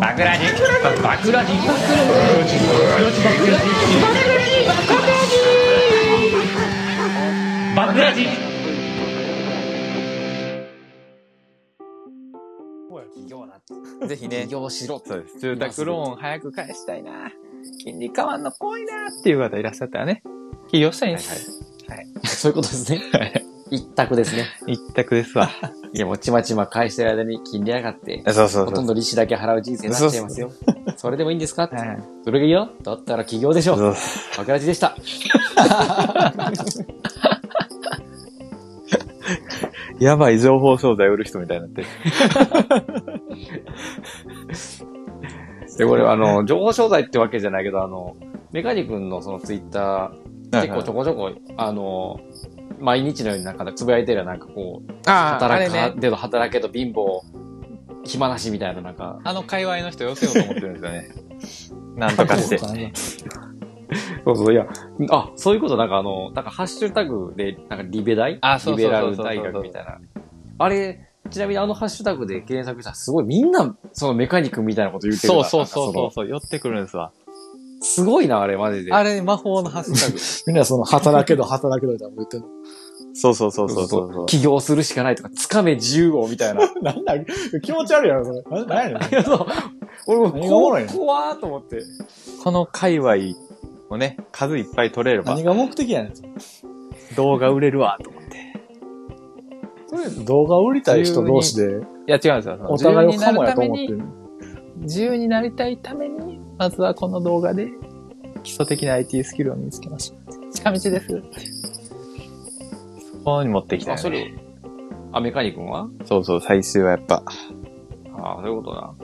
バクラジバクラジバクラジ企業なぜひね起、業しろそうです。住宅ローン早く返したいな。金利変わんの怖いなっていう方いらっしゃったらね、起業したいんです。はい。そういうことですね。一択ですね。一択ですわ。いや、もうちまちま返してる間に金利上がって、そうそうほとんど利子だけ払う人生になっちゃいますよ。それでもいいんですか？って。それがいいよだったら起業でしょ。そうバクラジでした。やばい情報商材売る人みたいになってる。で、これあの、情報商材ってわけじゃないけど、あの、メカニ君のそのツイッター、結構ちょこちょこ、あの、毎日のようになんかつぶやいてるなんかこう、ああ、あ働か、れね。での働けど貧乏、暇なしみたいななんか、あの界隈の人寄せようと思ってるんですよね。なんとかして。そうそう、いや、あ、そういうことなんかあの、なんかハッシュタグで、なんかリベ大？あそうリベそうそうそうラル大学みたいな。あれ、ちなみにあのハッシュタグで検索したらすごいみんな、そのメカニックみたいなこと言ってるからそうそうそうそう、寄ってくるんですわ。のすごいな、あれ、マジで。あれ、魔法のハッシュタグ。みんなその、働けど働けどみたいな言ってそうそうそうそうそうそう。起業するしかないとか、つかめ自由をみたいな。なんだ、気持ち悪いやろ、それ。ななんやねん。い やそう俺も何がおもろいの？怖ーと思って。この界隈をね、数いっぱい取れれば何が目的やねん。動画売れるわ、と思って。動画売りたい人同士で、いや、違うんですよ。お互いをカモやと思ってる。自由になりたいために、まずはこの動画で基礎的な IT スキルを身につけました。近道です。そこに持ってきたあ、よそれね。、あ、メカニ君は？そうそう、最終はやっぱ。ああ、そういうことだ。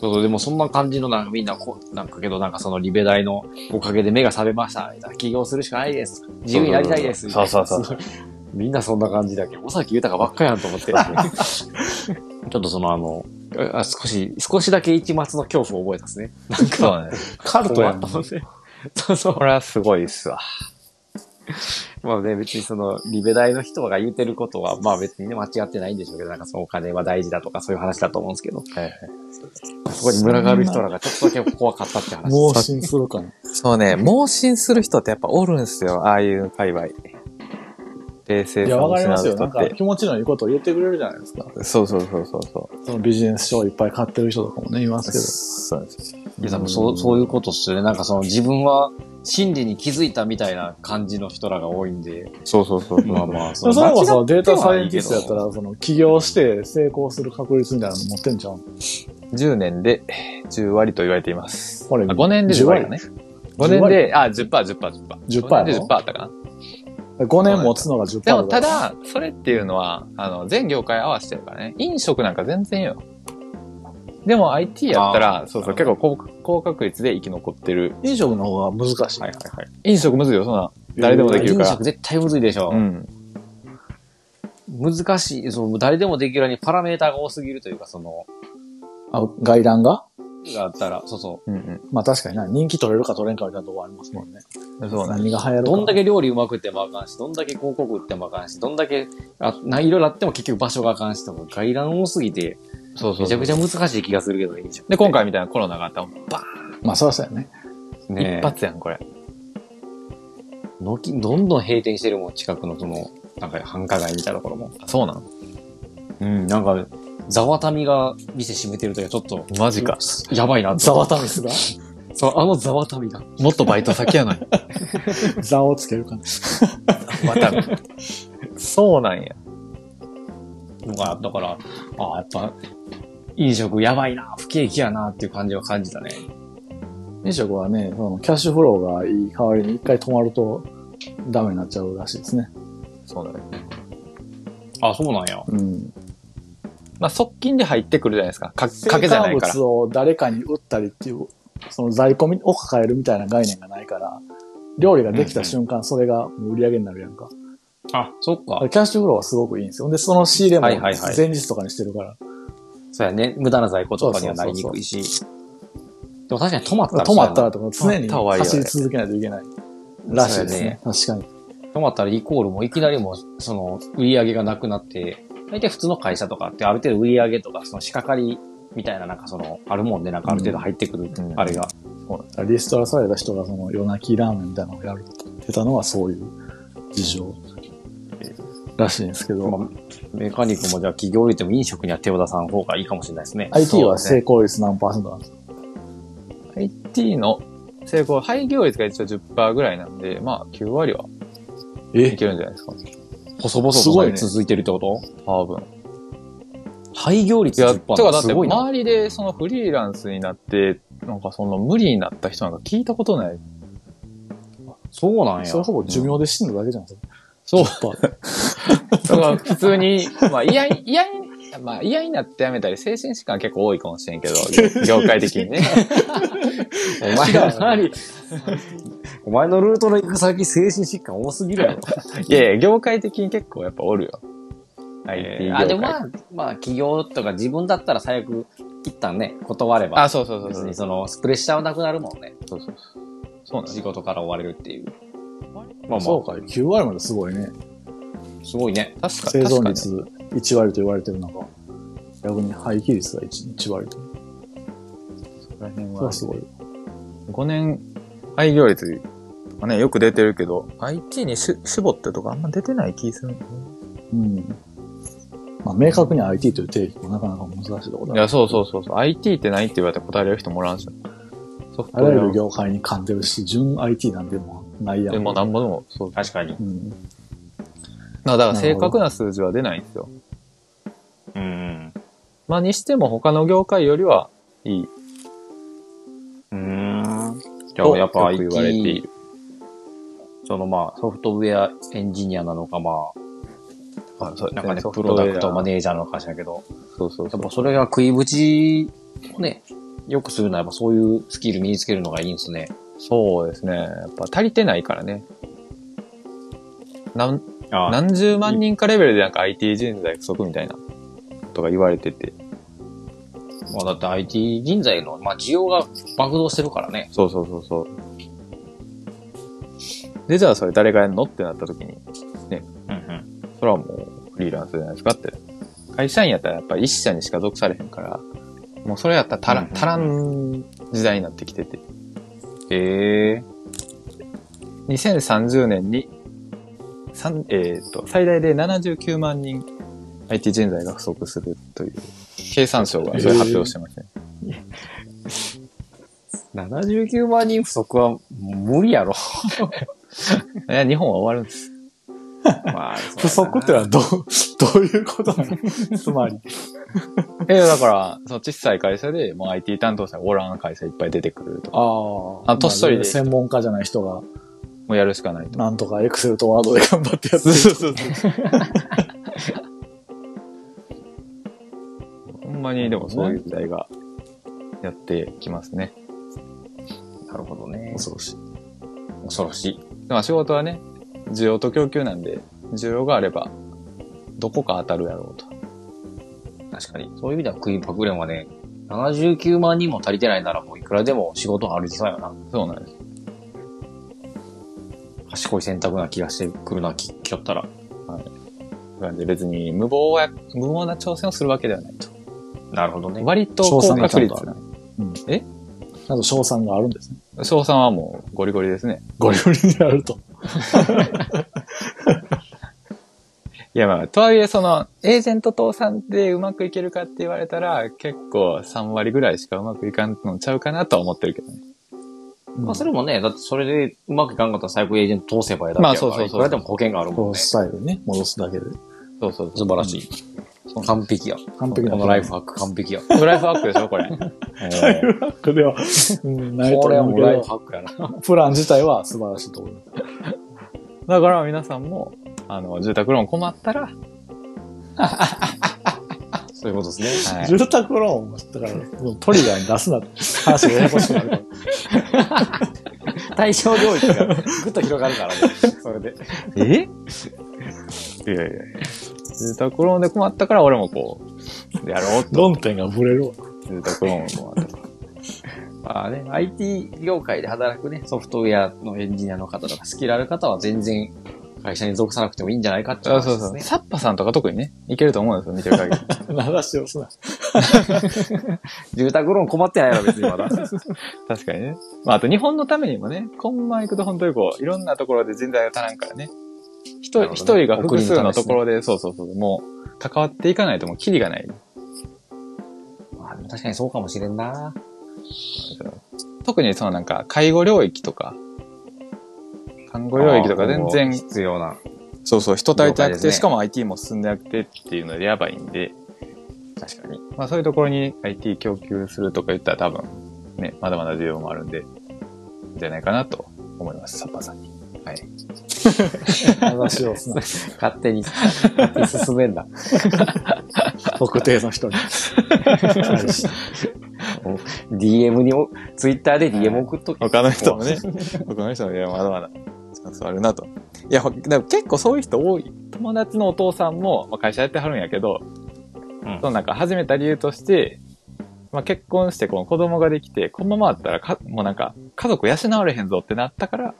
そうそう、でもそんな感じのなんかみんなこう、なんかけどなんかそのリベ大のおかげで目が覚めました。みたいな起業するしかないです。自由になりたいです。そうそうそう みんなそんな感じだけど、尾崎豊ばっかやんと思って。ちょっとそのあの、あ少し、少しだけ一末の恐怖を覚えたですね。なんか、ね。カルトやん。思って。そうそうこ。れはすごいっすわ。まあね、別にその、リベ大の人が言ってることは、まあ別にね、間違ってないんでしょうけど、なんかそのお金は大事だとかそういう話だと思うんですけど、はいはい。そこに群がる人らがちょっとだけ怖かったって話。盲信するかな。そうね、盲信する人ってやっぱおるんすよ。ああいう界隈。冷静いや、わかりますよ。なんか。気持ちのいいことを言ってくれるじゃないですか。そうそうそうそうそう。そのビジネス書をいっぱい買ってる人とかもね、いますけど。そうです。いや、多分そう、そういうことっすよね。なんかその自分は真理に気づいたみたいな感じの人らが多いんで、そうそうそう。まあまあ、でもそれこそデータサイエンティテストやったら、その起業して成功する確率みたいなの持ってんじゃん。10年で10割と言われています。これあ5年で10割だね。5年で、あ、10%、10%、10%。10% 5年で10%あったかな。5年持つのが10%でも、たら、だ、それっていうのは、あの、全業界合わせてるからね。飲食なんか全然よ。でも IT やったら、そうそう、結構高高確率で生き残ってる。飲食の方が難しい。はいはいはい。飲食むずいよ、そんな。誰でもできるから飲食。絶対むずいでしょ。うん。難しい、そう、誰でもできるようにパラメーターが多すぎるというか、その、あ、外覧が？があったら、そうそうんうん。まあ確かにな。人気取れるか取れんかみたいなとこありますもんね。そうね。何が流行る。どんだけ料理うまくってもあかんし、どんだけ広告売ってもあかんし、どんだけ、あ、ないろいろあっても結局場所があかんしとか、外覧多すぎて、そうそうめちゃくちゃ難しい気がするけど、飲食。で、今回みたいなコロナがあったら、バまあそりゃそうやね。ーンね一発やん、これ。のき、どんどん閉店してるもん、近くのその、なんか繁華街みたいなところも。あそうなんうん、なんか、ザワタミが店閉めてるときはちょっと、マジか。やばいなってザワタミスがそう、あのザワタミが。もっとバイト先やのに。ザをつけるかな。また。そうなんや。のが、だから、ああ、やっぱ、飲食やばいな、不景気やなっていう感じは感じたね。飲食はね、そのキャッシュフローがいい代わりに一回止まるとダメになっちゃうらしいですね。そうだね。あ、そうなんや。うん。まあ、側近で入ってくるじゃないですか。か、賭けじゃないから。物を誰かに売ったりっていう、その在庫を抱えるみたいな概念がないから、料理ができた瞬間、それが売り上げになるやんか。あ、そっか。キャッシュフローはすごくいいんですよ。で、その仕入れもはいはいはい前日とかにしてるから。そうやね。無駄な在庫とかにはなりにくいし。でも確かに止まったら止まったらそとか常に走り続けないといけないらしいですね。確かに。止まったらイコールもういきなりもう、その、売り上げがなくなって、大体普通の会社とかってある程度売り上げとか、その仕掛かりみたいな、なんかその、あるもんで、なんかある程度入ってくる、うん。あれが。リストラされた人がその夜泣きラーメンみたいなのをやるって言ってたのはそういう事情。らしいんですけど、まあメカニックもじゃあ企業入れても飲食には手を出さん方がいいかもしれないですね。IT は成功率何パーセントなんですか？IT の成功、廃業率が一応10%ぐらいなんで、まあ9割はいえけるんじゃないですか。細々すごいねと続いてるってこと？多分。廃業率いや、10%てかだって。周りでそのフリーランスになって、なんかその無理になった人なんか聞いたことない。そうなんや。それほぼ寿命で死んだだけじゃないですか。そう。10%だから普通に、まあ嫌い、嫌い、まあ嫌になってやめたり、精神疾患結構多いかもしれんけど、業業界的にね。お前の周り、お前のルートの行く先、精神疾患多すぎるやろ。いやいや、業界的に結構やっぱおるよ。IT 業界。あ、でもまあ、まあ、企業とか自分だったら最悪、一旦ね、断れば。あ、そうそうそうそう。別にその、プレッシャーはなくなるもんね。そうそうそう。そうなん仕事から追われるっていう。まあまあ、そうか、9割まですごいね。すごいね。確か生存確かに率1割と言われてる中、逆に廃棄率が 1, 1割と。その辺はそれはすごい。5年廃業率とかね、よく出てるけど、IT にし絞ってとかあんま出てない気するんだよねうん。まあ、明確に IT という定義もなかなか難しいところだ。いや、そうそうそうそう。IT って何って言われて答えれる人もおらんし。ソフトあらゆる業界に噛んでるし、純 IT なんでもないやん。でもなんぼでも、そう。確かに。うん。だから正確な数字は出ないんですよ。うん。まあにしても他の業界よりはいい。うん。じゃとあ、やっぱよく言われてい IT る。、そのまあ、ソフトウェアエンジニアなのか、まあそうあ、なんかね、プロダクトマネージャーなのかしらんけど、そうそうやっぱ。それが食いぶちをね、よくするのはやっぱそういうスキル身につけるのがいいんですね。そうですね。やっぱ足りてないからね。なん何十万人かレベルでなんか IT 人材不足みたいなことが言われてて。まあだって IT 人材の、まあ需要が爆動してるからね。そうそうそうそう。で、じゃあそれ誰がやるの？ってなった時に、うんうん。それはもうフリーランスじゃないですかって。会社員やったらやっぱり一社にしか属されへんから、もうそれやったら足らん、足らん時代になってきてて。へえ。2030年に、三えっ、と、最大で79万人 IT 人材が不足するという、経産省がそれ発表してましたね。79万人不足は無理やろ。い や、日本は終わるんです。まあ、不足ってのはどう、どういうことなの？つまり。えだから、その小さい会社でもう IT 担当者がおらん会社いっぱい出てくるとか、ああ年取りで専門家じゃない人が、もうやるしかないと。なんとかエクセルとワードで頑張ってやってる。そうほんまに、でもそういう時代がやってきますね。なるほどね。恐ろしい。恐ろしい。まあ仕事はね、需要と供給なんで、需要があれば、どこか当たるやろうと。確かに。そういう意味ではクイーンパクレンはね、79万人も足りてないならもういくらでも仕事あるそうやな。そうなんです。賢い選択な気がしてくるな、き、きよったら。なんで別に無謀や、無謀な挑戦をするわけではないと。なるほどね。割と賞高確率な。ちゃんと賞賛があるんですね。賞賛はもうゴリゴリですね。ゴリゴリにやると。いやまあ、とはいえその、エージェント倒産でうまくいけるかって言われたら、結構3割ぐらいしかうまくいかんのちゃうかなとは思ってるけどね。まあそれもね、だってそれでうまくいかんかったら最高エージェント通せばいいだけまあやからそうそうそういくらでも保険があるもんね。こうスタイルにね、戻すだけで。そうそう素晴らしい。完璧や。完璧なこのライフハック完璧や。ライフハックでしょ、これ。ライフハックでは、うん、ないとこれは思うけどもうライフ、ハックやな。プラン自体は素晴らしいと思う。だから皆さんも、あの、住宅ローン困ったら、そういうことですね。はい。住宅ローンも、だから、もうトリガーに出すなって話がややこしくなる。対象領域がぐっと広がるからね。それで。え？いやいや住宅ローンで困ったから俺もこう、やろうと。論点がぶれるわ。住宅ローンを困った。まあね、IT 業界で働くね、ソフトウェアのエンジニアの方とか、スキルある方は全然会社に属さなくてもいいんじゃないかっていそうそうそう。サッパさんとか特にね、いけると思うんですよ、見てる限り。話をすな。住宅ローン困ってないやろ、別にまだ。確かにね。まあ、あと日本のためにもね、コンマ行くと本当にこう、いろんなところで人材が足らんからね。一人、が複数のところで、そうそうそう、もう、関わっていかないともうキリがない。まあでも確かにそうかもしれんな。特にそのなんか、介護領域とか、看護領域とか全然、必要な。そうそう、人足りてなくて、しかも IT も進んでなくてっていうのでやばいんで、確かに。まあそういうところに IT 供給するとか言ったら多分、ね、まだまだ需要もあるんで、いいんじゃないかなと思います、サッパーさんに。はい。話をすな。勝手に、勝手に進めんだ。特定の人に。DM にも、ツイッターで DM 送っとけ。他の人もね、他の人もいや、まだまだチャンスあるなと。いや、ほでも結構そういう人多い。友達のお父さんも、まあ、会社やってはるんやけど、うんそのなんか始めた理由として、まあ、結婚してこの子供ができて、このままだったらか、もうなんか、家族養われへんぞってなったから、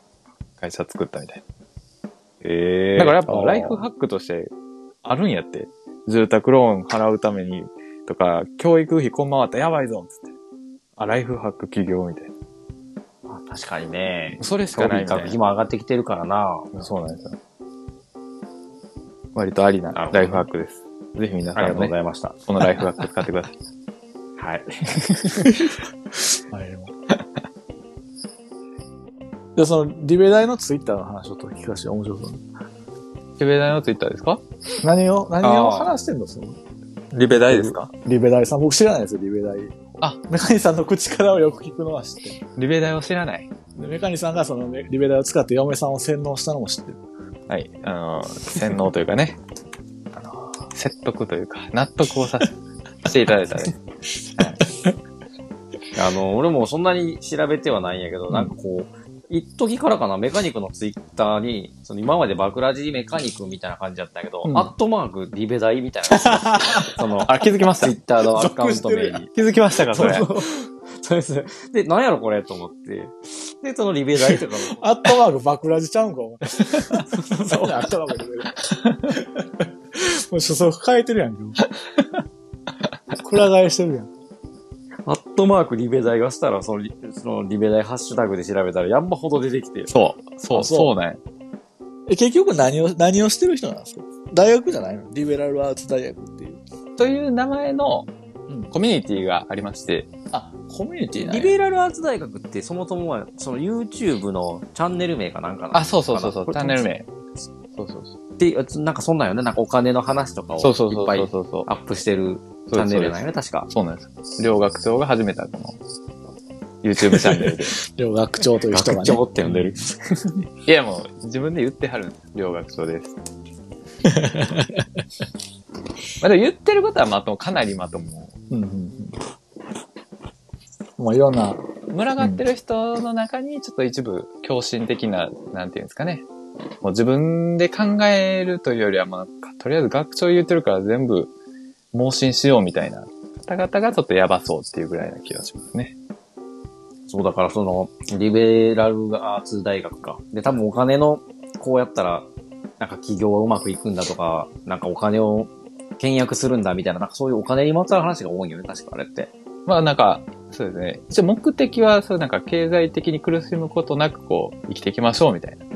会社作ったみたいええな。だからやっぱあーライフハックとしてあるんやって。住宅ローン払うためにとか、教育費こんままだったらやばいぞっつって。あ、ライフハック企業みたいな。確かにね。それし教かないみたい。も上がってきてるからな。そうなんですよ。割とありなライフハックです。ぜひ皆ありがとうごさんもね、ざいました。このライフハック使ってください。はい。はい。で、その、リベ大のツイッターの話をちょっと聞かせて面白そう。リベ大のツイッターですか？何を、何を話してんの？その、リベ大ですか？リベ大さん。僕知らないですよ、リベ大。あ、メカニさんの口からはよく聞くのは知ってる。リベ大を知らない？でメカニさんがそのねリベ大を使って嫁さんを洗脳したのも知ってる。はい。あの、洗脳というかね、あの、説得というか、納得をさせしていただいたね。あの、俺もそんなに調べてはないんやけど、なんかこう、一時からかな、メカニクのツイッターに、その今までバクラジメカニクみたいな感じだったけど、うんアットマークリベダイみたいな。その、あ、気づきました？ツイ。ッターのアカウント名に。気づきましたか、それ？そうです。で、なんやろこれと思って。で、そのリベダイとかも、アットマークバクラジちゃうんか、お前。そう アットマークリベダイ。もう初速変えてるやんけ。くら替えしてるやん。アットマークリベダイがしたら、そのリ、そのリベダイハッシュタグで調べたら、やんばほど出てきて。そう。そう、あそうそうなんやえ、結局何を、何をしてる人なんですか？大学じゃないの？リベラルアーツ大学っていう。という名前のうん。コミュニティがありまして、あ、コミュニティなんリやベラルアーツ大学ってそもそもは、その YouTube のチャンネル名かなんかなあ、そうそうそうそう、チャンネル名。そうそうそう。で、なんかそんなんよね。なんかお金の話とかをいそうそうそうっぱいそうそうそう。アップしてるチャンネルなんよね、確か。そうなんです。両学長が始めたこの YouTube チャンネルで。両学長という人がね。学長って呼んでる。いやもう自分で言ってはるんです。両学長です。まあでも言ってることはまとも、かなりまとも。うんうんうん。もういろんな、群がってる人の中にちょっと一部狂信的な、なんていうんですかね。もう自分で考えるというよりは、まあ、とりあえず学長言ってるから全部盲信しようみたいな方々がちょっとやばそうっていうぐらいな気がしますね。そうだからその、リベラルアーツ大学か。で、多分お金の、こうやったら、なんか企業はうまくいくんだとか、なんかお金を倹約するんだみたいな、なんかそういうお金にまつわる話が多いよね、確かあれって。まあなんか、そうですね。一応目的は、そうなんか経済的に苦しむことなくこう、生きていきましょうみたいな。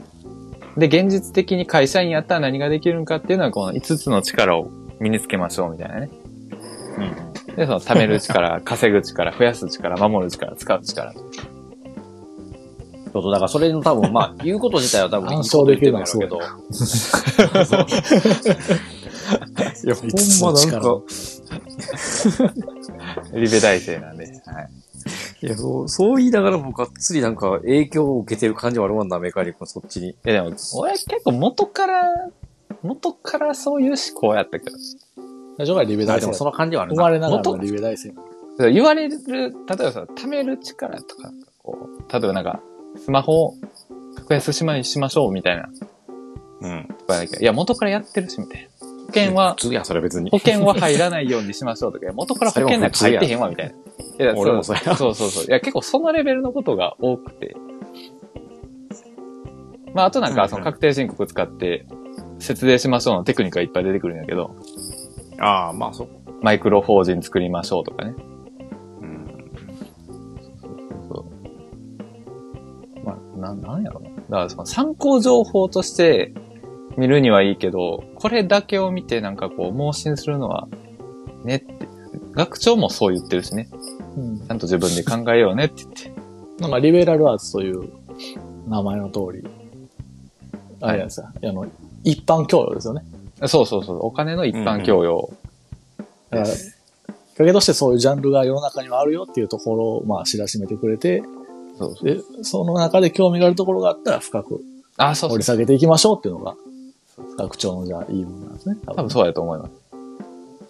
で、現実的に会社員やったら何ができるのかっていうのは、この5つの力を身につけましょうみたいなね。うん。で、その貯める力、稼ぐ力、増やす力、守る力、使う力。そうそう、だからそれの多分、まあ、言うこと自体は多分いいこと言ってるんやろうけど。いや、ほんまなんか、リベ大生なんで。はい。いや、そう、そう言いながらもがっつりなんか影響を受けてる感じはあるもんな、メカニックのそっちに。いやでも、俺結構元から、元からそういう思考やったけど。最初からリベ大生あでも。その感じはある生な。まれながらのリベ大生。言われる、例えばさ、貯める力とか、こう、例えばなんか、スマホを格安島にしましょうみたいな。うん。いや、元からやってるし、みたいな。保険は普、通や、それ別に保。険は入らないようにしましょうとか、元から保険なんか入ってへんわ、みたいな。いや、俺もそうそうそうそう。いや、結構そのレベルのことが多くて。まあ、あとなんか、その確定申告使って、節税しましょうのテクニックがいっぱい出てくるんやけど、ああ、まあそ。マイクロ法人作りましょうとかね。うん。そうまあ、な、なんやろな。だからその参考情報として見るにはいいけど、これだけを見てなんかこう、盲信するのは、ねって。学長もそう言ってるしね。うん。ちゃんと自分で考えようねって言って。なんかリベラルアーツという名前の通り、あれやさ、あの、一般教養ですよね。そうそうそう。お金の一般教養。だから、きっかけとしてそういうジャンルが世の中にはあるよっていうところを、まあ、知らしめてくれて、そうそう。で、その中で興味があるところがあったら深くあ、そうそう掘り。下げていきましょうっていうのが、学長のじゃあいい部分なんですね。多多分そうやと思います。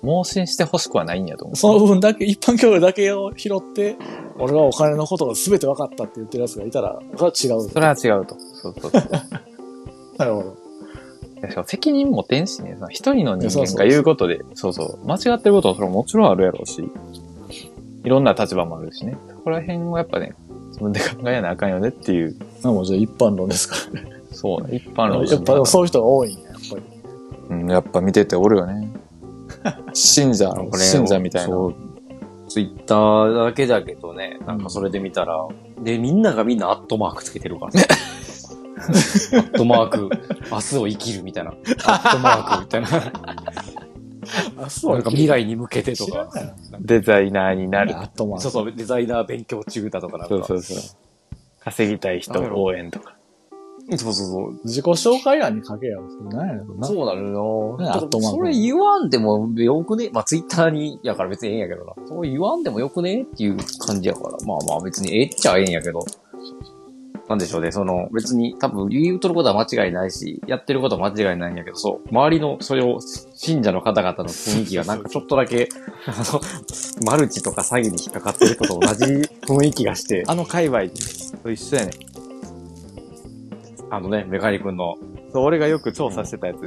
盲信してほしくはないんやと思う。その部分だけ、一般教養だけを拾って、俺はお金のことが全て分かったって言ってる奴がいたら、それは違う。それは違うと。そうそうそう。なるほど。しかも責任持てんしね、その一人の人間が言うことで、そうそう、間違ってることはそれはもちろんあるやろうし、いろんな立場もあるしね。そこら辺をやっぱね、自分で考えなあかんよねっていう、なもうじゃあ一般論ですからね。そうね、一般論やっぱでもそういう人が多いんや、やっぱり。うん、やっぱ見てておるよね。信者、これ信者みたいな。そう。ツイッターだけだけどね、なんかそれで見たら、で、みんながみんなアットマークつけてるからさ。アットマーク、明日を生きるみたいな。アットマークみたいな。あ、そなんか未来に向けてとか。デザイナーになる。あとまあ、そうそう、デザイナー勉強中だとかなんか。そうそうそう。稼ぎたい人応援とか。そうそうそう。自己紹介欄に書けやろ。何やねんな。そうなのよ。ねだからアットマークそれ言わんでもよくね？まあツイッターに、やから別にええんやけどな。そう言わんでもよくね？っていう感じやから。まあまあ別にええっちゃええんやけど。なんでしょうね。その別に多分言うとることは間違いないし、やってることは間違いないんやけど、そう。周りのそれを信者の方々の雰囲気がなんかちょっとだけ、あの、マルチとか詐欺に引っかかってる人と同じ雰囲気がして、あの界隈と一緒やね。あのね、メカニ君の、そう、俺がよく調査してたやつ。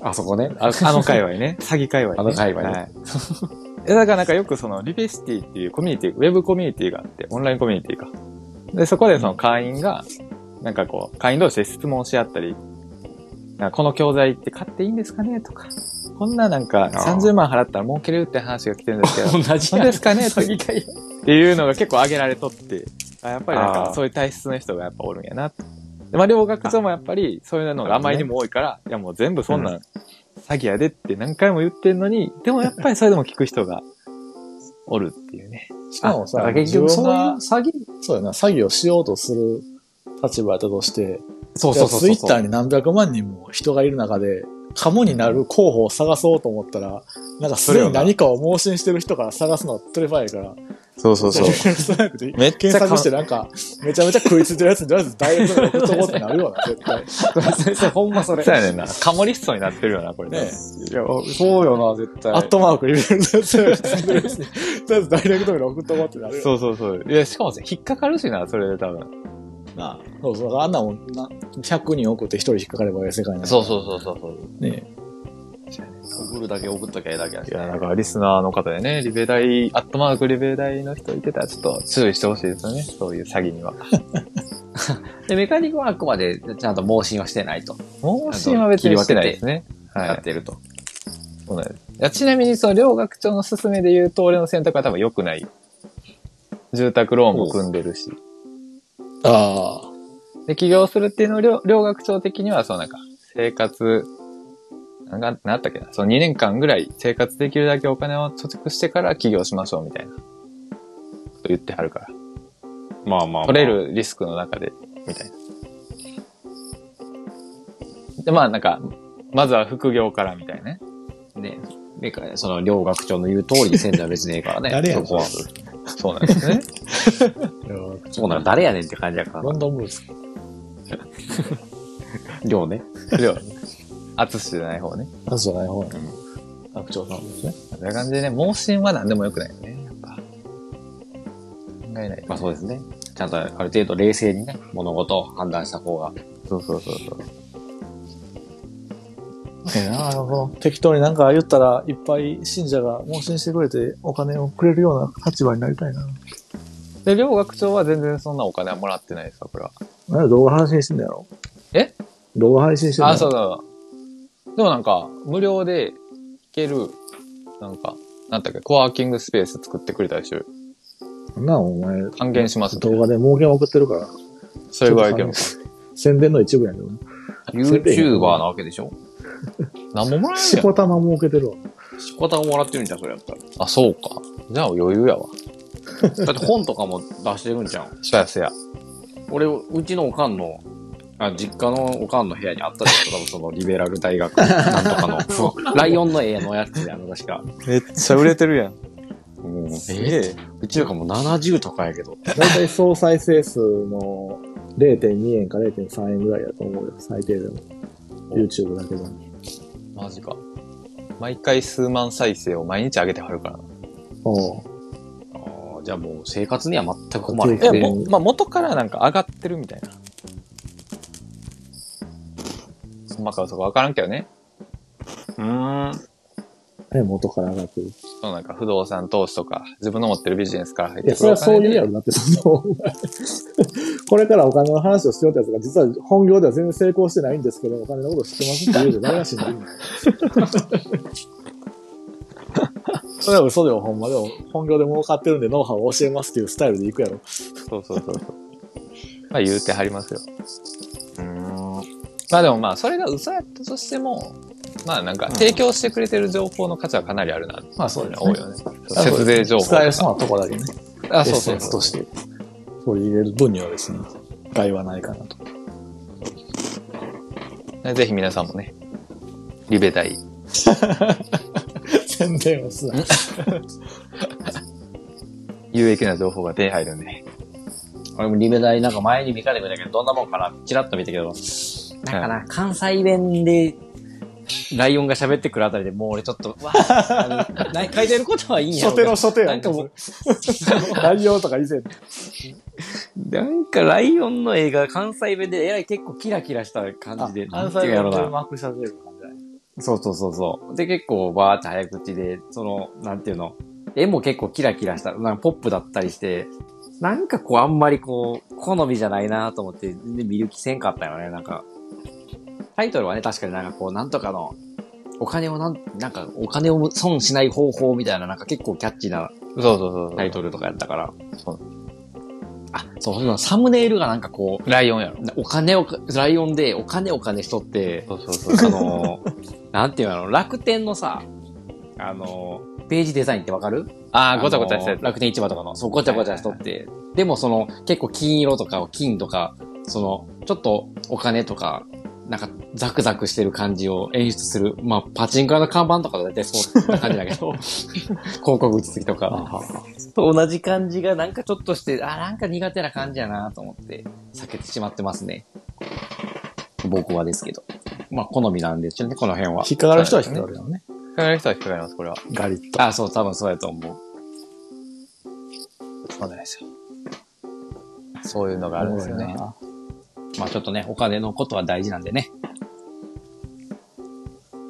あそこね。ああの界隈ね。詐欺界隈、ね。あの界隈ねはい。え、だからなんかよくその、リベシティっていうコミュニティ、ウェブコミュニティがあって、オンラインコミュニティか。で、そこでその会員が、なんかこう、会員同士で質問し合ったり、なんかこの教材って買っていいんですかねとか、こんななんかあー。30万払ったら儲けれるって話が来てるんですけど、同じですかね詐欺会っていうのが結構挙げられとって、あやっぱりなんかそういう体質の人がやっぱおるんやな。でまあ、両学長もやっぱりそういうのがあまりにも多いから、いやもう全部そんなん詐欺やでって何回も言ってんのに、でもやっぱりそれでも聞く人がおるっていうね。しかもさ、あ結局そういう詐欺そうやな、詐欺をしようとする立場やったとして、そうそうそうそう。ツイッターに何百万人も人がいる中で、カモになる候補を探そうと思ったら、なんかすでに何かを盲信してる人から探すのは手っ取り早いから、そうそうそう。めっちゃ検索してなんか、めちゃめちゃ食いついてるやつにとりあえずダイレクトで送っとこうってなるよな、絶対。それそれほんまそれ。そうやねんな。カモリストになってるよな、これね。ねいや、そうよな、絶対。アットマーク入れるやつに、とりあえずダイレクトで送っとこうってなるよ。そうそうそう。いや、しかもさ引っかかるしな、それで多分。なそうそう。あんなもんな、100人送って1人引っかかればええ世界なそうそうそうそうそう。ね送るだけ送っときゃええだけやしい。や、なんかリスナーの方でね、リベ大、アットマークリベ大の人いてたらちょっと注意してほしいですよね。そういう詐欺には。で、メカニックはあくまでちゃんと盲信はしてないと。盲信は別にしてないですね。はい。やってると。そうなんです。いやちなみに、その、両学長の勧めで言うと、俺の選択は多分良くない。住宅ローンも組んでるし。ああ。で、起業するっていうのを両、両学長的には、そのなんか、生活、なんか、なんだったっけな、その2年間ぐらい生活できるだけお金を貯蓄してから起業しましょうみたいな。と言ってはるから。まあまあ、まあ。取れ。るリスクの中で、みたいな。で、まあなんか、まずは副業からみたいなね。ね。メカその、両学長の言う通りにせんじゃ別にええからね。誰やねんそこは。そうなんですね。そうなの、誰やねんって感じやからロ。ンドンブーツ。両ね。では、アツシじゃない方ね。あじゃない方やな。学長さんですね。そんな感じでね、盲信は何でもよくないよね。やっぱ。考えない。まあそうですね。ちゃんとある程度冷静にね、物事を判断した方が。そうそうそうそう。ええな、あ適当になんか言ったら、いっぱい信者が盲信してくれて、お金をくれるような立場になりたいな。で、両学長は全然そんなお金はもらってないですわ、これは。なんで動画配信してんだやろえ？動画配信してるあ、そうだ。でもなんか、無料で行ける、なんか、なんだっけ、コワーキングスペース作ってくれたりしてる。そんなんお前、還元します。動画で儲けまくってるから、それぐらいいける。宣伝の一部やけどな。YouTuber なわけでしょ？何ももらえるしやん。こたま儲けてるわ。しこたまもらってるんじゃん、それやったら。あ、そうか。じゃあ余裕やわ。だって本とかも出してるんじゃん。そやそや。俺、うちのおかんの、あ、実家のおかんの部屋にあったでしょ多分そのリベラル大学 なんとかの、そうライオンの絵のやつで、あの、確か。めっちゃ売れてるやん。もう、えうちのかも70とかやけど。だいたい総再生数の0.2円か0.3円ぐらいやと思うよ、最低でも。YouTube だけでも。マジか。毎回数万再生を毎日上げてはるからな。おうあーじゃあもう生活には全く困らへんえ、でも、まあ、元からなんか上がってるみたいな。ほんまかそこわからんけどね。うーん。ね、元から上がってる。そのなんか不動産投資とか、自分の持ってるビジネスから入っいや、てくるそれはそういうやろ。ろ。だってその、これからお金の話をしようってやつが、実は本業では全然成功してないんですけど、お金のこと知ってますって言うじゃ誰が信じるのそれは嘘でもほんまでも、本業で儲かってるんでノウハウを教えますっていうスタイルでいくやろ。そうそうそうそう。まあ言うてはりますよ。うーん。まあでもまあ、それが嘘やったとしても、まあなんか、提供してくれてる情報の価値はかなりあるな。まあそうですね多いよね。節税情報とか。使えそうなとこだけね。あ、そうそうそう。として取り入れる分にはですね、害はないかなと。ぜひ皆さんもね、リベ大、宣伝をすな。有益な情報が手に入るんで。俺もリベ大なんか前に見かけてくれたけど、どんなもんかなチラッと見たけど、なんかな、関西弁で、ライオンが喋ってくるあたりでもう俺ちょっと、わああのな書いてることはいいんやろうけど初手やなんかもう、内容とか以前。なんかライオンの映画関西弁でえらい結構キラキラした感じで、なんていうやろな。マークさせる感じだね。そうそうそうそう。で、結構バーって早口で、その、なんていうの、絵も結構キラキラした、なんかポップだったりして、なんかこうあんまりこう、好みじゃないなと思って、全然見る気せんかったよね、なんか。タイトルはね、確かになんかこう、なんとかの、お金をなん、なんかお金を損しない方法みたいな、なんか結構キャッチーなそうそうそう。タイトルとかやったから。そうあ、そう、そのサムネイルがなんかこライオンやろ。う、お金を、ライオンでお金お金しとって、そうそうそう。あの、なんていうの、楽天のさ、あの、ページデザインってわかる？ああ、ごちゃごちゃしたやつ。あの楽天市場とかの、そう、ごちゃごちゃしとって、でもその、結構金色とか金とか、その、ちょっとお金とか、なんかザクザクしてる感じを演出する。まあ、パチンコ屋の看板とかだいたいそんな感じだけど、広告打ちすぎとか。と同じ感じがなんかちょっとして、あ、なんか苦手な感じやなと思って、避けてしまってますね。僕はですけど。まあ、好みなんですよね、この辺は。引っかかる人は引っかかるよね。引っかかる人は引っかかります、これは。ガリッと。あ、そう、多分そうやと思う。そうなんですよ。そういうのがあるんですよね。まあちょっとね、お金のことは大事なんでね。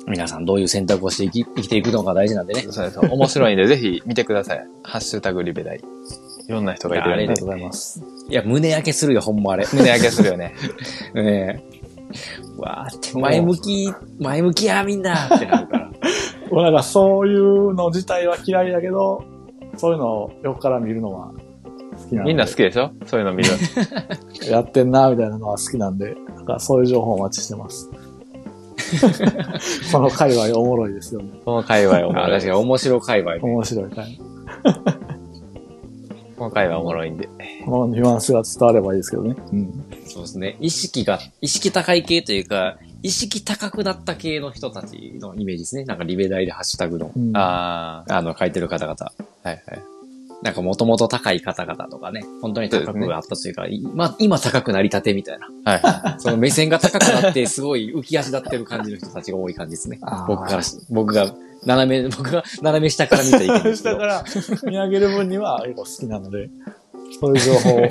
皆さんどういう選択をして生き生きていくのが大事なんでね。そうです。面白いんで、ぜひ見てください。ハッシュタグリベ大。いろんな人がいてるんでいやありがとうございます。いや、胸焼けするよ、ほんまあれ。胸焼けするよね。ねえ。わーって、前向き、前向きや、みんなってなるから。俺なんかそういうの自体は嫌いだけど、そういうのを横から見るのは好きなんで。みんな好きでしょ？そういうの見る。やってんな、みたいなのは好きなんで、なんかそういう情報をお待ちしてます。この界隈おもろいですよね。この界隈おもあろい。確かに面白界隈ね。面白い界こ の界隈おもろいんで。このニュアンスが伝わればいいですけどね。うん。そうですね。意識が、意識高い系というか、意識高くなった系の人たちのイメージですね。なんかリベ大でハッシュタグの、うん、ああの、書いてる方々。あ、はいはい。なんかもともと高い方々とかね、本当に高くあったというか、今、今高くなりたてみたいな。はいは その目線が高くなって、すごい浮き足立ってる感じの人たちが多い感じですね。僕からし、僕が、斜め、僕が斜め下から見た意見ですけど。下から見上げる分には結構好きなので、そういう情報を、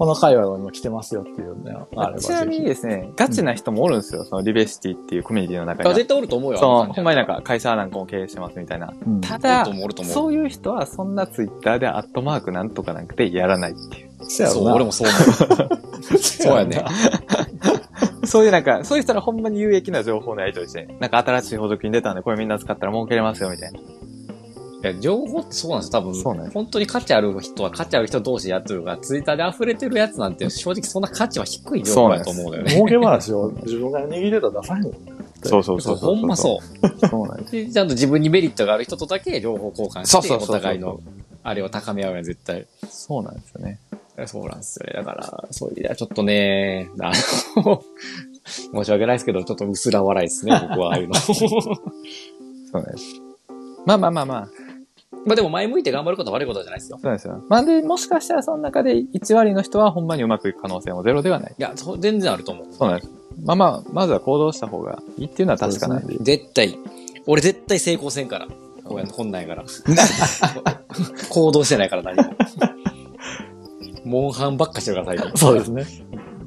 この界隈は今来てますよっていうのがあれ。ちなみにぜですね、ガチな人もおるんですよ。そのリベシティっていうコミュニティの中あには。絶対おると思うよ。そう、ほんまになんか会社なんかも経営してますみたいな。ひ。うんおただそういう人はそんなツイッターでアットマークなんとかなんかでやらないっていう。そうやろそう、な俺もそう思う。そうやね。そういうなんか、そういう人らほんまに有益な情報のやり取りして、なんか新しい補助金出たんで、これみんな使ったら儲けれますよ、みたいな。いや、情報ってそうなんですよ、多分。そうなんです本当に価値ある人は価値ある人同士でやってるから、ツイッターで溢れてるやつなんて、正直そんな価値は低い情報だと思うんだよね。儲け話を自分が握ってたら出さへんもん。そうそうそうそう。ほんまそう。そうなんです。でちゃんと自分にメリットがある人とだけ情報交換して、そうそうそうそうお互いの、あれを高め合うやん、絶対。そうなんですよね。そうなんですよね。だから、そういう意味ではちょっとね、あの、申し訳ないですけど、ちょっと薄ら笑いですね、僕はああいうの。そうなんです。まあまあまあまあ。まあでも前向いて頑張ることは悪いことじゃないですよ。そうなんですよ。まあで、もしかしたらその中で1割の人はほんまにうまくいく可能性もゼロではない。いや、そう全然あると思う。そうなんです。まあまあ、まずは行動した方がいいっていうのは確かなんで。絶対。俺絶対成功せんから。こうやこんなんやから。行動してないから何も。モンハンばっかしてるから最近。そうですね。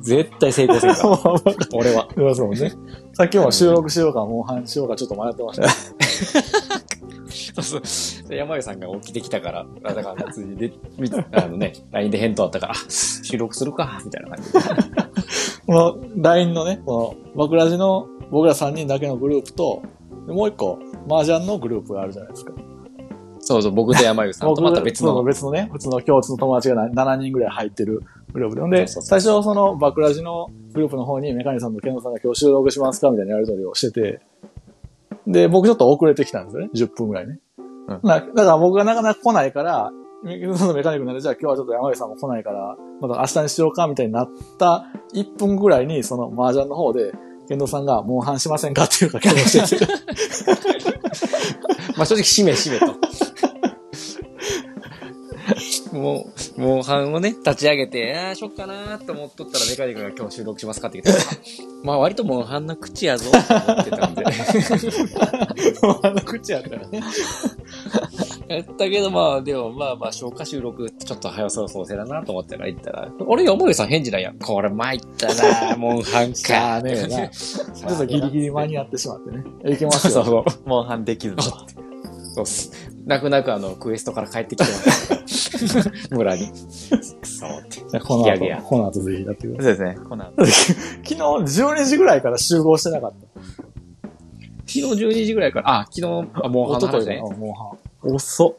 絶対成功せんから。俺は。そうですもんね。さっきも収録しようか、モンハンしようか、ちょっと迷ってました。そうそう。山口さんが起きてきたから、あだから別にで、みあのね、LINE で返答あったから、あ収録するか、みたいな感じで。この LINE のね、この、バクラジの僕ら3人だけのグループと、でもう一個、麻雀のグループがあるじゃないですか。そうそう、僕と山口さんとまた別そうの。別のね、普通の共通の友達が7人ぐらい入ってるグループで。ほんで、最初そのバクラジのグループの方にメカニさんとケンさんが今日収録しますかみたいなやりとりをしてて、で、僕ちょっと遅れてきたんですよね。10分ぐらいね。うんなだから僕がなかなか来ないから、メケンさんのメカニックなんで、じゃあ今日はちょっと山口さんも来ないから、また明日にしようかみたいになった1分ぐらいに、その麻雀の方で、ケンドさんが、モンハンしませんかっていうか、けをしてて。まあ正直、締め締めと。もう、モンハンをね、立ち上げて、ああ、しよっかなーって思っとったらメカニックが今日収録しますかって言ってた まあ割とモンハンの口やぞって思ってたんで。モンハンの口やからね。やったけど、まあ、でもまあまあ、消化収録、ちょっと早そうそうせだなと思ったから言ったら、俺、山口さん返事ないやん。これ参ったなモンハンかか。ねえな。ちょっとギリギリ間に合ってしまってね。いけますよ。そうそう。モンハンできずと。そうっす。泣く泣くあの、クエストから帰ってきてます。村に。くそーって。じゃあこの後いやいや、この後ぜひやってくだそうですね。この後。昨日12時ぐらいから集合してなかった。昨日12時ぐらいから、あ、昨日、あ、モンハンの話ね一昨日か。な、モンハン。遅っ。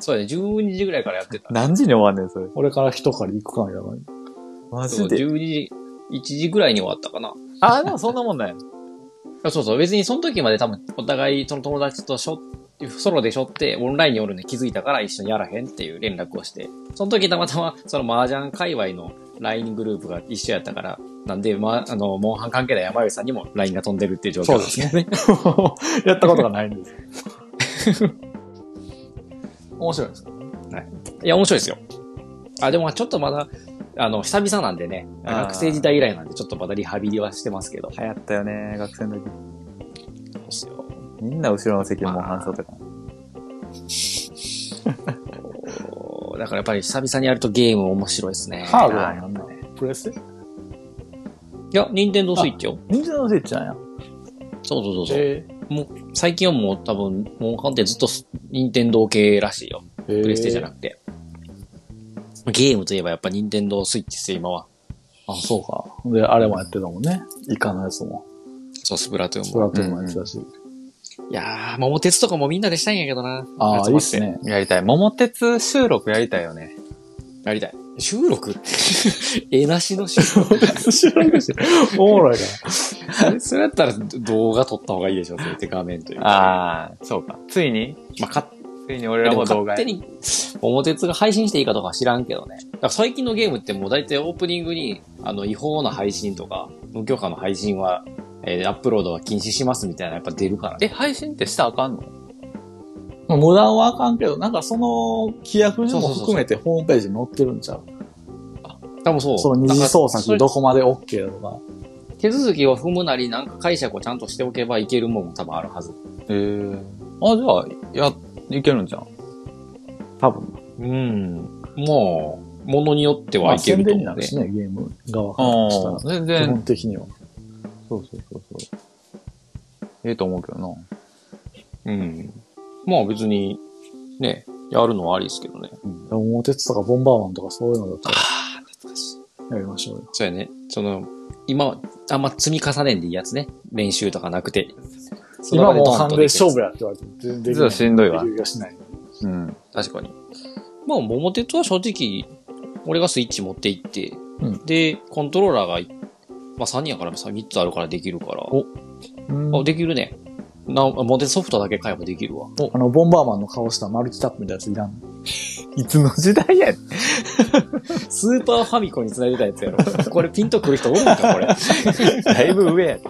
そうだね、12時ぐらいからやってた。何時に終わんねん、それ。俺から一狩り行くかみたいな。そう、マジで。12時、1時ぐらいに終わったかな。あ、でもそんなもんない。あそうそう、別にその時まで多分、お互いその友達としょ、ソロでしょって、オンラインにおるの気づいたから一緒にやらへんっていう連絡をして、その時たまたま、その麻雀界隈の LINE グループが一緒やったから、なんで、まあ、あの、モンハン関係ない山口さんにも LINE が飛んでるっていう状況そうですね。やったことがないんです。面白いですか？いや、面白いですよ。あ、でもちょっとまだ、あの、久々なんでね、学生時代以来なんで、ちょっとまだリハビリはしてますけど。流行ったよね、学生の時。そうっすよみんな後ろの席もモンハンしとったから。おーだからやっぱり久々にやるとゲーム面白いですね。ハードはなんだプレス？テいや、ニンテンドースイッチよ。ニンテンドースイッチなんや。そうそうそうそう。えもう、最近はもう多分、モンハンってずっと任天堂系らしいよ。ー、プレステじゃなくくて。ゲームといえばやっぱ任天堂スイッチですよ、今は。あ、そうか。で、あれもやってたもんね。イカのやつも。そう、スプラトゥーンも。スプラトゥーンもやってたし。いやー、桃鉄とかもみんなでしたいんやけどな。ああ、いいっす。ね。やりたい。桃鉄収録やりたいよね。やりたい。収録？絵なしの収録収録して。おもろいか それやったら動画撮った方がいいでしょ、そうやって画面というか。ああ、そうか。ついに？まあ、勝ついに俺らも動画勝手に、桃鉄が配信していいかとかは知らんけどね。だから最近のゲームってもう大体オープニングに、あの、違法な配信とか、無許可の配信は、えーアップロードは禁止しますみたいなやっぱ出るからえ、ね。配信ってしたらあかんの？まあ無断はあかんけど、なんかその規約にも含めてホームページに載ってるんちゃう？多分そう。その二次創作どこまで OK だとか。手続きを踏むなり、なんか解釈をちゃんとしておけばいけるもんも多分あるはず。ええあ、じゃあ、や、いけるんじゃん。多分。うん。もう、ものによってまあはいけ宣伝ると思うね。になるしね、ゲーム側からしたら。全基本然。的には。そうそうそうそう。ええと思うけどな。うん。まあ別に、ね、やるのはありですけどね。桃鉄とかボンバーマンとかそういうのだったらああ、懐かしい。やりましょうよ。そうやね。その、今、あんま積み重ねんでいいやつね。練習とかなくて。今もうハンデで勝負やって言われても全然実はしんどいわ。うん。確かに。まあ、桃鉄は正直、俺がスイッチ持って行って、うんで、コントローラーが、まあ3人やからさ、3つあるからできるから。おうんあ、できるね。な、モテソフトだけ買えばできるわ。あの、ボンバーマンの顔したマルチタップみたいなやついらんのいつの時代やねん。スーパーファミコンに繋いでたやつやろ。これピンとくる人おるんか、これ。だいぶ上やで。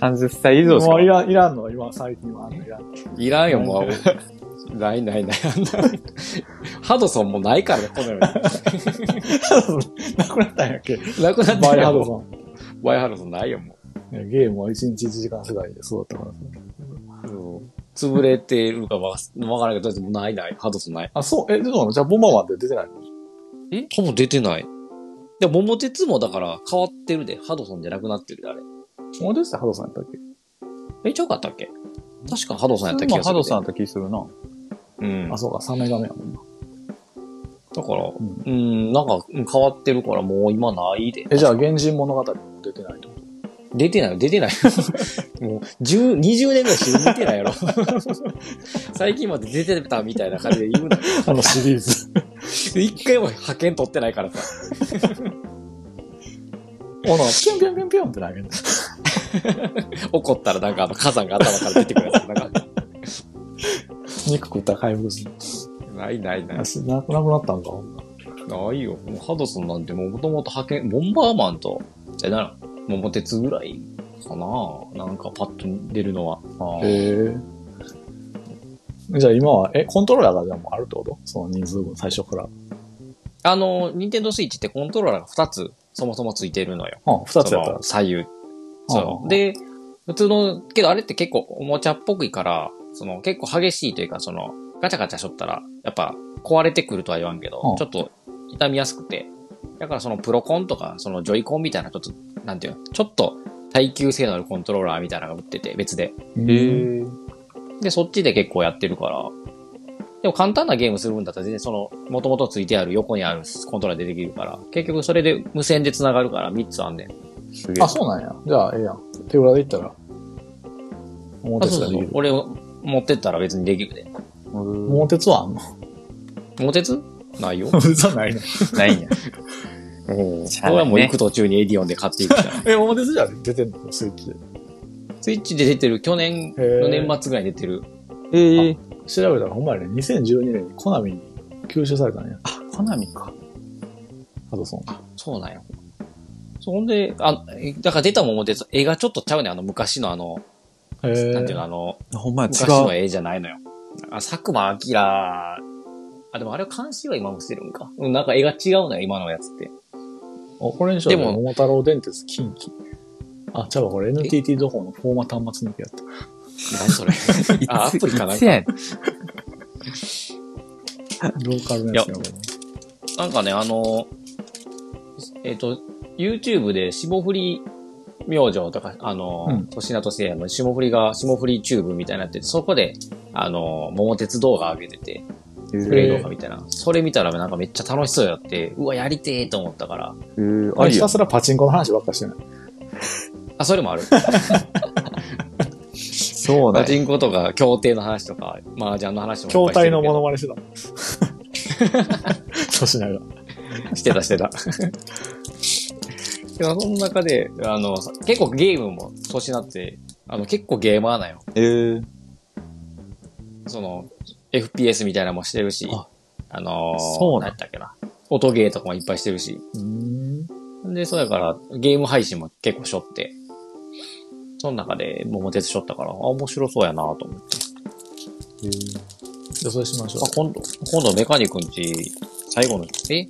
30歳以上しか？もういらん、いらんの今、最近はあんのいらん。いらんよ、もう。ないないない。あんなハドソンもないからね、この世に。なくなったんやっけ？なくなってバイハドソンうバイハドソンないよ、もう。ゲームは1日1時間世代でそうだったからさ。潰れてるかわわからんけど、もうないない。ハドソンない。あ、そう、え、どうなの？じゃあボマンって出てないの？え？多分出てない。でも、桃鉄もだから変わってるで。ハドソンじゃなくなってるで、あれ。もう出てたハドソンやったっけ？え、ちゃうかったっけ？確かハドソンやった気今がするで。ハドさんやった気するな。うん。あ、そうか、3メガ目やもんな。だから、んうん、なんかうん変わってるからもう今ないで。え、じゃあ、原人物語も出てないってこと？出てないよ、出てないよ。もう、10、20年ぐらいして出てないやろ。最近まで出てたみたいな感じで言うなよ。あのシリーズ。一回も派遣取ってないからさ。おな、ピョンピョンピョンピョンって投げる 怒ったらなんかあの火山が頭から出てくるやつ。なんか、肉食ったら回復する。ないないないなくなくなったんか、なないよ。もうハドソンなんてもともと派遣、ボンバーマンと、え、なら、桃鉄ぐらいかな？なんかパッと出るのは。へえ。じゃあ今は、え、コントローラーがじゃあもうあるってこと？その人数分、最初から。あの、ニンテンドースイッチってコントローラーが2つそもそもついてるのよ。うん、二つやったら。左右。うんそう。で、普通の、けどあれって結構おもちゃっぽくいから、その結構激しいというか、その、ガチャガチャしょったら、やっぱ壊れてくるとは言わんけど、うんちょっと痛みやすくて。だからそのプロコンとか、そのジョイコンみたいな、ちょっと、なんていうの、ちょっと耐久性のあるコントローラーみたいなのが売ってて、別で。うんへえ。で、そっちで結構やってるから。でも簡単なゲームする分だったら全然その、元々ついてある横にあるコントローラーでできるから、結局それで無線で繋がるから3つあんねん。すげえあ、。そうなんや。じゃあ、ええやん。手裏でいったら。桃あ、そうそう鉄ができる。。俺を持ってったら別にできるで。桃鉄はあんの？桃鉄？ないよ。桃鉄はないの。ないんや。それはもう行く途中にエディオンで買っていくから。え、桃鉄じゃ出てんの？スイッチで。スイッチで出てる、去年の年末ぐらいに出てる。ええ。調べたらほんまやね、2012年にコナミに吸収されたんや。コナミか。ハドソン。そうなんや。そんで、あ、えだから出た桃鉄、絵がちょっとちゃうねんあの昔のあの、へなんていうの、あの、ほんまや、昔の違う。絵じゃないのよ。あ、佐久間明あ、でもあれは監視は今もしてるんか。うん、なんか絵が違うのよ、今のやつって。あ、これにしよう。でも桃太郎電鉄近畿。あ、ちゃうわ、これ NTT ドコモのフォーマ端末抜きやった。何それ？あ、アプリかなんか。ローカルのやつやこなんかね、あの、えっ、と、YouTube で霜降り明星とか、あの、うん粗品とせいやの霜降りが、霜降りチューブみたいになってて、そこで、あの、桃鉄動画上げてて、プレイ動画みたいな。それ見たらなんかめっちゃ楽しそうやって、うわ、やりてーと思ったから。えーれ。あれひたすらパチンコの話ばっかしてない。あ、それもある。そうだパチンコとか、協定の話とか、麻雀の話もいっ筐ぱいしてるけど体のモノマネしてたもん。粗品が。してたしてた。でもその中で、あの、結構ゲームも粗品って、あの、結構ゲーマーなんよ。えーその、FPS みたいなのもしてるし、ああのー、そうなん何やっけな。音ゲーとかもいっぱいしてるし。ん。で、そうやから、ゲーム配信も結構しょって。その中で桃鉄しょったから、あ、面白そうやなと思って。じゃあそれしましょあ、今度、今度メカニ君ち、最後の、え？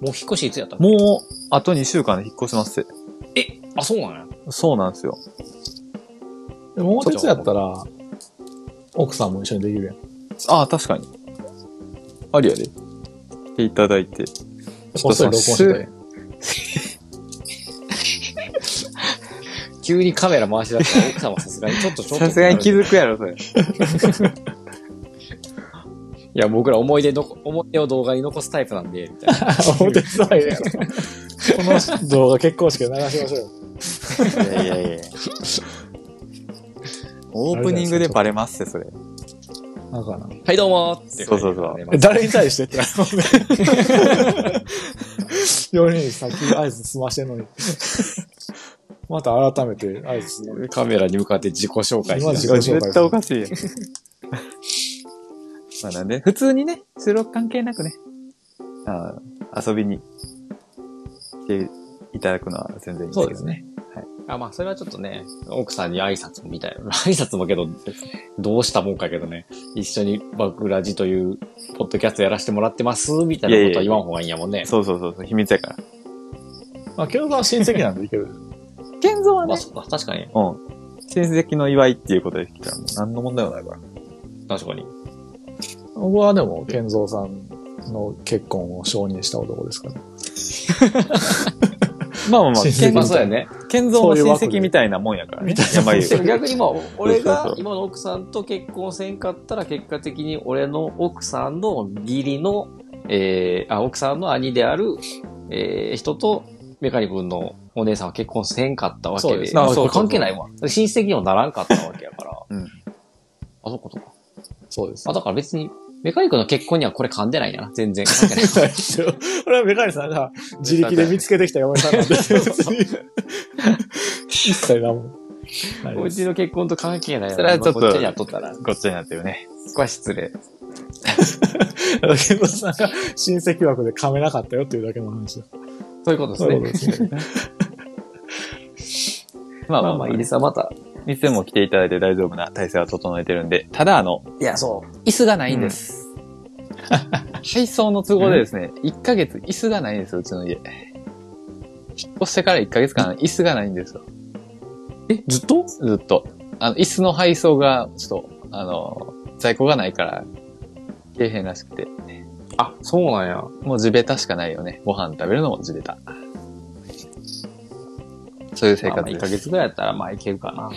もう引っ越しいつやったもう、あと2週間で引っ越しますって。え、あ、そうなんや。そうなんですよ。う。で桃鉄やったら、奥さんも一緒にできるやん。ああ、確かに。ありやで。していただいて。ちょこっそり録音して。急にカメラ回し出したら奥様さすがにちょっとちょっと。さすがに気づくやろ、それ。いや、僕ら思い出の、思い出を動画に残すタイプなんで、みたいな。桃鉄はええやろ。この動画結婚式で流しましょうよ。いやいやいや。オープニングでバレますって、それ。なんかな。はい、どうもーってそうそうそうえ誰に対して？ってなるもんね。4人さっき合図済ましてんのに。また改めて合図するのに。カメラに向かって自己紹介今して自己紹介絶対おかしいやん。まあなんで、普通にね、収録関係なくね、あ遊びに来ていただくのは全然いいんですけどね。あ、まあ、それはちょっとね、奥さんに挨拶みたいな。挨拶もけど、どうしたもんかけどね、一緒にバクラジという、ポッドキャストやらせてもらってます、みたいなことは言わん方がいいんやもんね。そうそうそうそう、秘密やから。まあ、ケンさんは親戚なんでいける。健三はまあ、そっか、確かに。うん。親戚の祝いっていうことで来たら何の問題もないから。確かに。僕はでも、健三さんの結婚を承認した男ですから。まあまあまあ、親戚健まあ、そうやね。健三の親戚みたいなもんやからね。逆にまあ、俺が今の奥さんと結婚せんかったら、結果的に俺の奥さんの義理の、えー、あ、奥さんの兄である、えー、人と、メカニ君のお姉さんは結婚せんかったわけで。そう関係ないわ。親戚にもならんかったわけやから。うん。あ、そこそこ。そうですあ、。だから別に、メカニ君の結婚にはこれ噛んでないな。全然関係 ない。これはメカニさんが自力で見つけてきた嫁さんなんで、一切なんもないです。おうちの結婚と関係ないそれはちょっとこっちにやっとったら。ごっちゃになってるね。そこは失礼。ケンさんが親戚枠で噛めなかったよっていうだけの話だ。そういうことですそういうね。ことですね。まあまあまあまあまあ、いいですわ、また。店も来ていただいて大丈夫な体制は整えてるんで、ただあの、いや、そう。椅子がないんです。配送の都合でですね、1ヶ月椅子がないんですよ、うちの家。引っ越してから1ヶ月間椅子がないんですよ。え、ずっと？ずっと。あの、椅子の配送が、ちょっと、あの、在庫がないから、底辺らしくて。あ、そうなんや。もう地べたしかないよね。ご飯食べるのも地べた。そういう生1活です。ヶ月ぐらいやったら、まあいけるかな。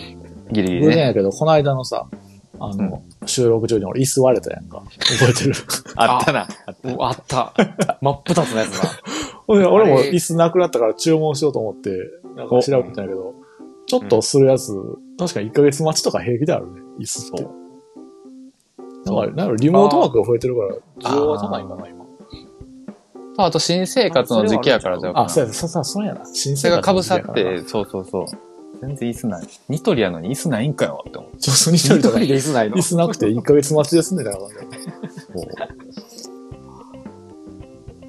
ギリギリね。偶然やけど、この間のさ、あの、収録中に俺椅子割れたやんか。覚えてる？あったな。うあった。真っ二つのやつな。俺も椅子なくなったから注文しようと思って、なんか調べてたんやけど、ちょっとするやつ、確か1ヶ月待ちとか平気であるね、椅子って。なんか、なんかリモートワークが増えてるから、需要が高いんかな、今。あと新生活の時期やからじゃあ、そうや、そうそう、そうやな。新それが被の時さって、そうそうそう。全然椅子ない。ニトリやのに椅子ないんかよって思う。そうそう、一人とかで椅子ないの椅子なくて1ヶ月待ちですね、だからね。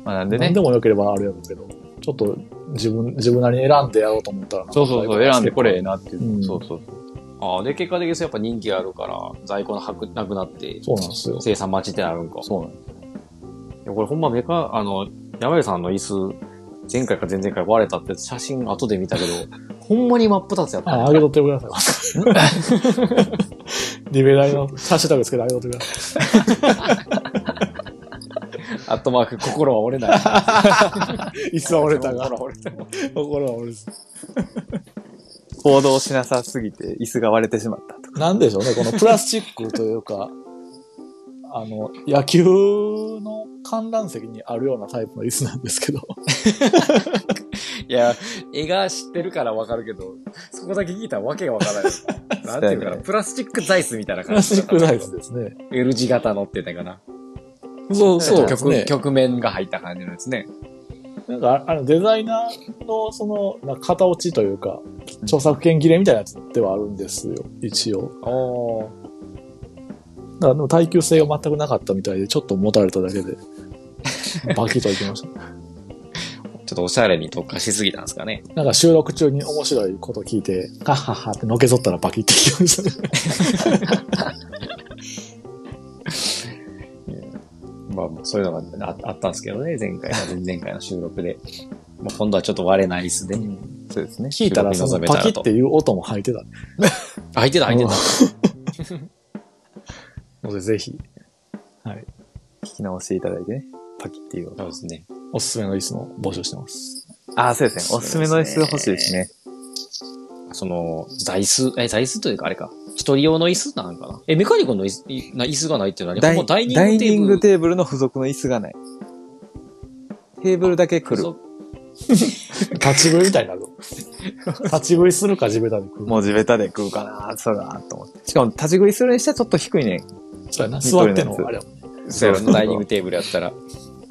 まあなんでね何で。も良ければあるやろうけど、ちょっと自分、自分なりに選んでやろうと思ったらそうそうそう、選んでこれええなっていう。うんそうそうそう。ああ、で、結果的にやっぱ人気があるから、在庫のはくなくなって、そうなんですよ。生産待ちってなるんか。そうなんこれほんまメカ、あの、山根さんの椅子、前回か前々回割れたって写真後で見たけど、ほんまに真っ二つやった、あ、あげとってください。リベライのハッシュタグつけてあげとってくださ アットマーク、心は折れない。い。椅子は折れたが。心は折れた。心は折れず。行動しなさすぎて椅子が割れてしまったとか。なんでしょうね、このプラスチックというか、あの、野球の観覧席にあるようなタイプの椅子なんですけど、いや、絵が知ってるからわかるけど、そこだけ聞いたらわけがわからない。なんていうかな、プラスチック座椅子みたいなプ感じ。ラスチックサイズですね。L 字型のってたかな。そうそうです曲ね。曲面が入った感じのですね。なんか、あの、デザイナーの、その、なんか型落ちというか、著作権切れみたいなやつではあるんですよ、一応。おだからでも耐久性が全くなかったみたいで、ちょっと持たれただけで、バキッといきました。ちょっとおしゃれに特化しすぎたんですかね。なんか収録中に面白いこと聞いて、はっはっはってのけぞったらバキッていきましたね。まあ、そういうのがああったんですけどね、前回か 前々回の収録で。まあ、今度はちょっと割れない椅子で。そうですね。聞いたら、そのパキっていう音も入ってた。入ってた、入ってた。ので、ぜひ、はい。聞き直していただいてね。パキっていう音。そうですね。おすすめの椅子も募集してます。ああ、そうですね。おすすめの椅子欲しいですね。その、座椅子、え、座椅子というかあれか。一人用の椅子なんかなえ、メカニコンの椅子いな椅子がないっていうのはね、ダイほんまダイニングダイニンテーブル。グテーブルの付属の椅子がない。テーブルだけ来る。そ 立ち食いみたいになるぞ。立ち食いするか地べたで食う。もう地べたで食うかな、そうだな、と思って。しかも立ち食いするにしてはちょっと低いね。そうやな。座ってんの、あれやもんね。そうやろダイニングテーブルやったら。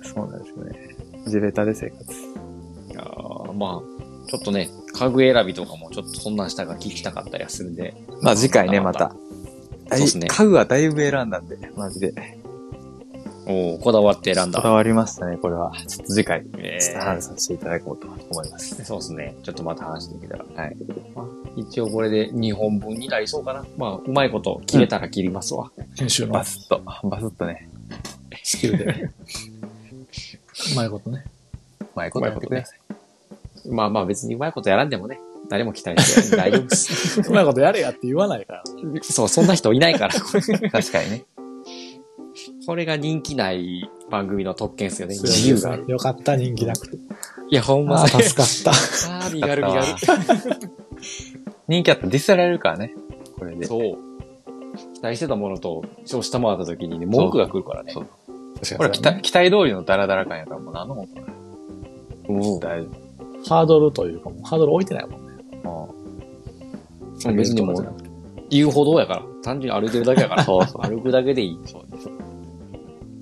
そうなんですよね。地べたで生活。いやーまあ、ちょっとね、家具選びとかもちょっとそんなんしたが聞きたかったりはするんで。まあ次回ね、また。そうですね家具はだいぶ選んだんで、マジで。おおこだわって選んだ。こだわりましたね、これは。ちょっと次回、えちょっと話させていただこうと思います。そうですね。ちょっとまた話してみたら。はい。まあ、一応これで2本分になりそうかな。まあ、うまいこと切れたら切りますわ。編集のバスッと、バスッとね、スキルで。うまいことね。うまいことやってください。まあまあ別にうまいことやらんでもね、誰も期待してない大丈夫です。うまいことやれやって言わないから。そう、そんな人いないから、これ。確かにね。これが人気ない番組の特権ですよね。自由がある。よかった、人気なくて。いや、ほんまああ、助かった。あー、身軽身軽。人気あったらディスられるからね。これで。そう。期待してたものと、下回った時にね、文句が来るからね。そう確これ期待、期待通りのダラダラ感やからもう何のもんかない。うん大丈ハードルというか、もうハードル置いてないもんね。夫。うん。別にもう、言うほどやから。単純に歩いてるだけやから。そうそう歩くだけでいい。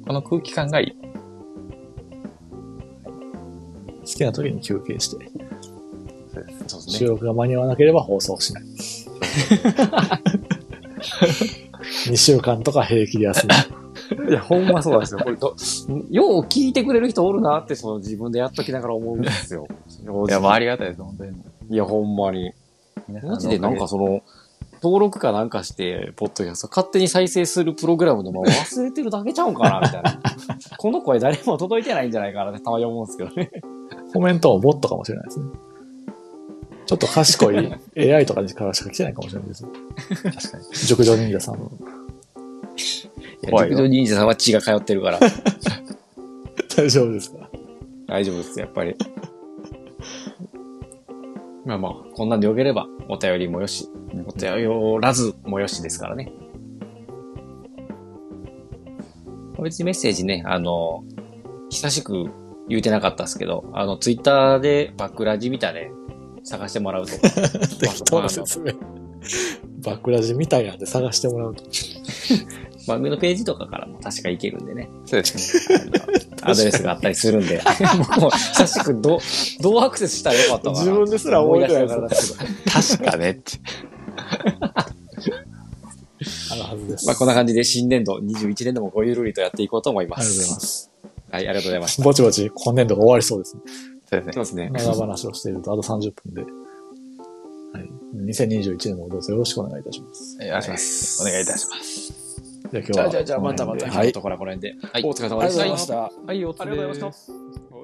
この空気感がいい。好きな時に休憩して、そうです。そう収録が間に合わなければ放送しない。2週間とか平気で休む。いや、ほんまそうなんですよ。これど、よう聞いてくれる人おるなって、その自分でやっときながら思うんですよ。いや、もうありがたいです、本当に。いや、ほんまに。マジでなんかその、登録かなんかして、ポッドキャスト勝手に再生するプログラムでも 忘れてるだけちゃうんかな、みたいな。この声誰も届いてないんじゃないかなってたまに思うんですけどね。コメントもボットかもしれないですね。ちょっと賢い AI とかからしか来てないかもしれないです。確かに。熟女忍者さん。いや、怖いよ陸上忍者さんは血が通ってるから。大丈夫ですか？大丈夫です、やっぱり。まあまあ、こんなんでよければ、お便りもよし、お便らずもよしですからね。別にメッセージね、あの、久しく言うてなかったですけど、あの、ツイッターでバックラジみたいで探してもらうと。適当な説明。バックラジみたいなんで探してもらうと。番組のページとかからも確かいけるんでね。そうですね。アドレスがあったりするんで。僕 も久しくどう、どうアクセスしたらよかったかな。自分ですら覚えてない思い出しながらだけど確かねって。あるはずです。まあこんな感じで新年度、21年度もごゆるりとやっていこうと思いまありがとうございす。ます。はい、ありがとうございました。ぼちぼち今年度が終わりそうですね。そうですね。そうですね。長話をしているとあと30分で。はい。2021年もどうぞよろしくお願いいたします。お願いします。お願いいたします。じゃあ今日は。じゃあ、じゃあ、じゃあ、またまた、はい。ところはこの辺で。はいお疲れ様でした。がとうございました。はい、お疲れ様でした。